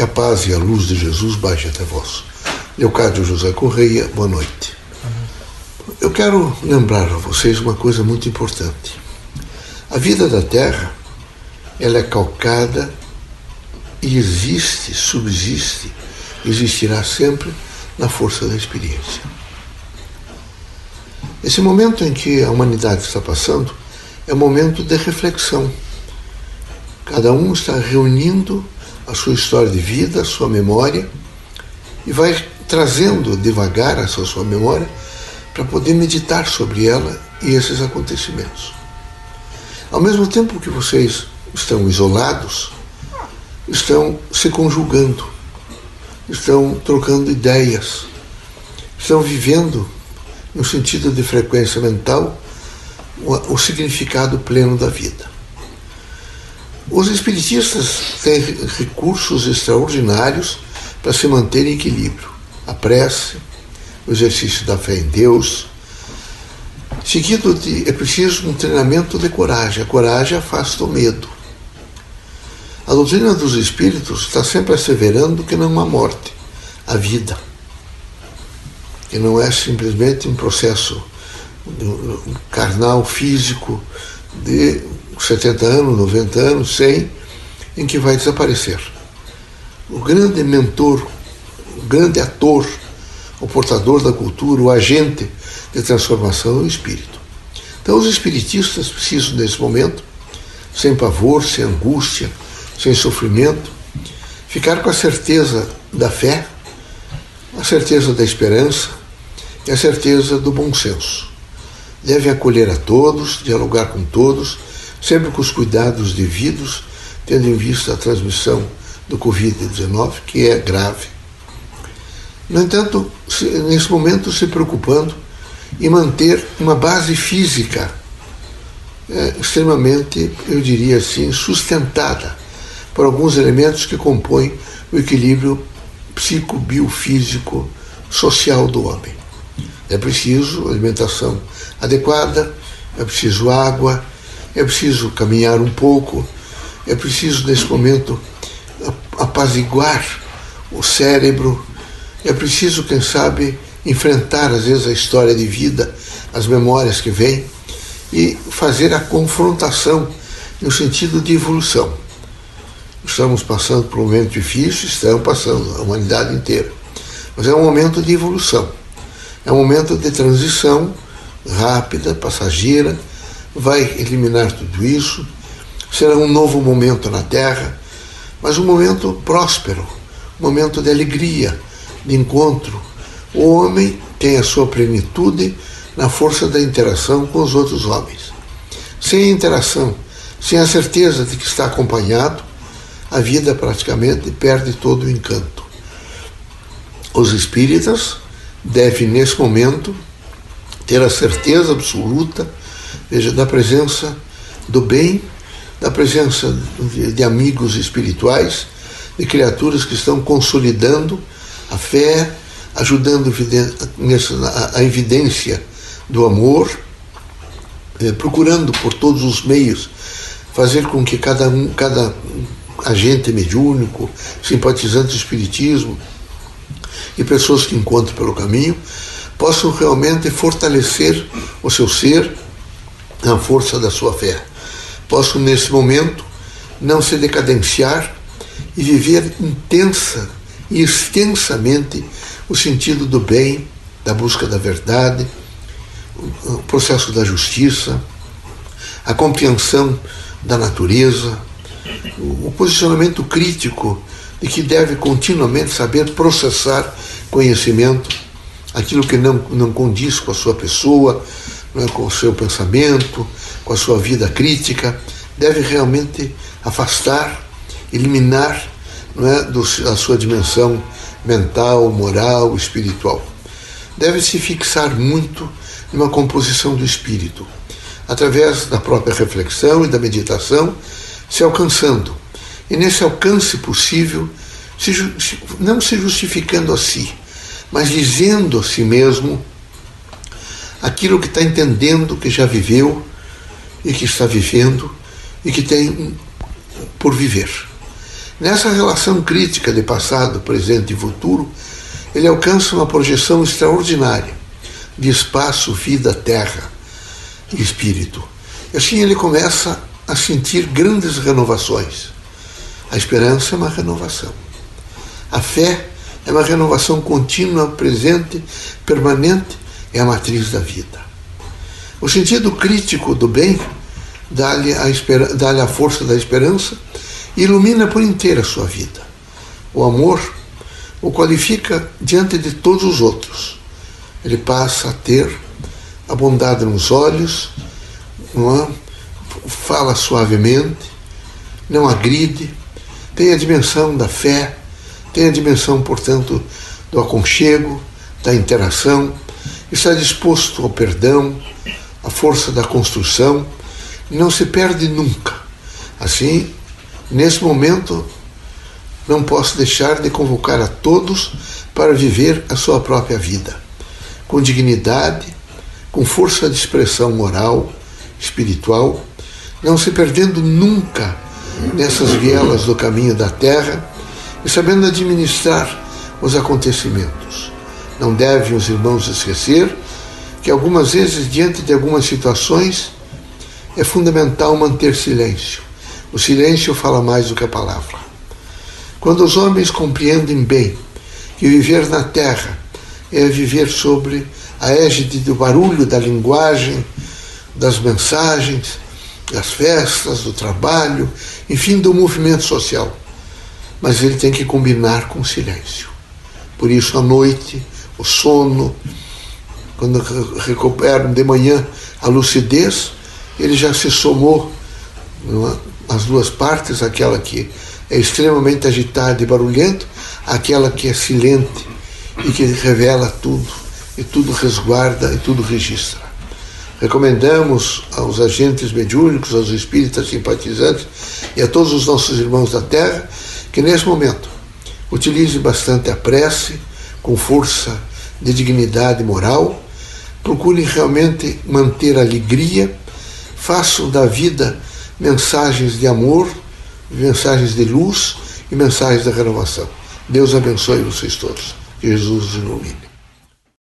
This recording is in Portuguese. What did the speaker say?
A paz e a luz de Jesus baixe até vós. Leocádio José Correia, boa noite. Eu quero lembrar a vocês uma coisa muito importante. A vida da Terra, ela é calcada e existe, subsiste, existirá sempre na força da experiência. Esse momento em que a humanidade está passando é um momento de reflexão. Cada um está reunindo a sua história de vida, a sua memória, e vai trazendo devagar essa sua memória para poder meditar sobre ela e esses acontecimentos. Ao mesmo tempo que vocês estão isolados, estão se conjugando, estão trocando ideias, estão vivendo, no sentido de frequência mental, o, significado pleno da vida. Os espiritistas têm recursos extraordinários para se manter em equilíbrio. A prece, o exercício da fé em Deus. Seguido de, é preciso um treinamento de coragem. A coragem afasta o medo. A doutrina dos espíritos está sempre asseverando que não há morte, há vida. Que não é simplesmente um processo carnal, físico, de 70 anos, 90 anos, 100, em que vai desaparecer. O grande mentor, o grande ator, o portador da cultura, o agente de transformação é o espírito. Então, os espiritistas precisam, nesse momento, sem pavor, sem angústia, sem sofrimento, ficar com a certeza da fé, a certeza da esperança e a certeza do bom senso. Devem acolher a todos, dialogar com todos, sempre com os cuidados devidos, tendo em vista a transmissão do Covid-19, que é grave. No entanto, nesse momento, se preocupando em manter uma base física é, extremamente, eu diria assim, sustentada por alguns elementos que compõem o equilíbrio psicobiofísico social do homem. É preciso alimentação adequada, é preciso água, é preciso caminhar um pouco, é preciso, nesse momento, apaziguar o cérebro, é preciso, quem sabe, enfrentar, às vezes, a história de vida, as memórias que vêm, e fazer a confrontação no sentido de evolução. Estamos passando por um momento difícil, estamos passando, a humanidade inteira. Mas é um momento de evolução. É um momento de transição rápida, passageira, vai eliminar tudo isso. Será um novo momento na Terra, mas um momento próspero, um momento de alegria, de encontro. O homem tem a sua plenitude na força da interação com os outros homens. Sem a interação, sem a certeza de que está acompanhado, a vida praticamente perde todo o encanto. Os espíritas devem, nesse momento, ter a certeza absoluta veja, da presença do bem, da presença de, amigos espirituais, de criaturas que estão consolidando a fé, ajudando a evidência do amor, eh, procurando por todos os meios fazer com que cada um, cada agente mediúnico, simpatizante do espiritismo e pessoas que encontram pelo caminho possam realmente fortalecer o seu ser na força da sua fé. Possam nesse momento não se decadenciar e viver intensa e extensamente o sentido do bem, da busca da verdade, o processo da justiça, a compreensão da natureza, o posicionamento crítico de que deve continuamente saber processar conhecimento, aquilo que não, não condiz com a sua pessoa, não é, com o seu pensamento, com a sua vida crítica, deve realmente afastar, eliminar não é, do, a sua dimensão mental, moral, espiritual. Deve se fixar muito numa composição do espírito, através da própria reflexão e da meditação, se alcançando. E nesse alcance possível, se, não se justificando a si, mas dizendo a si mesmo aquilo que está entendendo, que já viveu e que está vivendo e que tem por viver. Nessa relação crítica de passado, presente e futuro, ele alcança uma projeção extraordinária de espaço, vida, terra e espírito. E assim ele começa a sentir grandes renovações. A esperança é uma renovação. A fé é uma renovação contínua, presente, permanente, é a matriz da vida. O sentido crítico do bem dá-lhe a, dá a força da esperança e ilumina por inteira a sua vida. O amor o qualifica diante de todos os outros. Ele passa a ter a bondade nos olhos, não é? fala suavemente, não agride, tem a dimensão da fé, tem a dimensão, portanto, do aconchego, da interação, está disposto ao perdão, à força da construção, não se perde nunca. Assim, nesse momento, não posso deixar de convocar a todos para viver a sua própria vida, com dignidade, com força de expressão moral, espiritual, não se perdendo nunca nessas vielas do caminho da terra e sabendo administrar os acontecimentos. Não devem os irmãos esquecer que algumas vezes, diante de algumas situações, é fundamental manter silêncio. O silêncio fala mais do que a palavra. Quando os homens compreendem bem que viver na terra é viver sobre a égide do barulho da linguagem, das mensagens, das festas, do trabalho, enfim, do movimento social. Mas ele tem que combinar com o silêncio. Por isso, à noite, o sono, quando recuperam de manhã a lucidez, ele já se somou é? as duas partes, aquela que é extremamente agitada e barulhenta, aquela que é silente e que revela tudo, e tudo resguarda e tudo registra. Recomendamos aos agentes mediúnicos, aos espíritas simpatizantes e a todos os nossos irmãos da Terra que nesse momento utilize bastante a prece com força de dignidade moral, procurem realmente manter alegria, façam da vida mensagens de amor, mensagens de luz e mensagens de renovação. Deus abençoe vocês todos. Jesus os ilumine.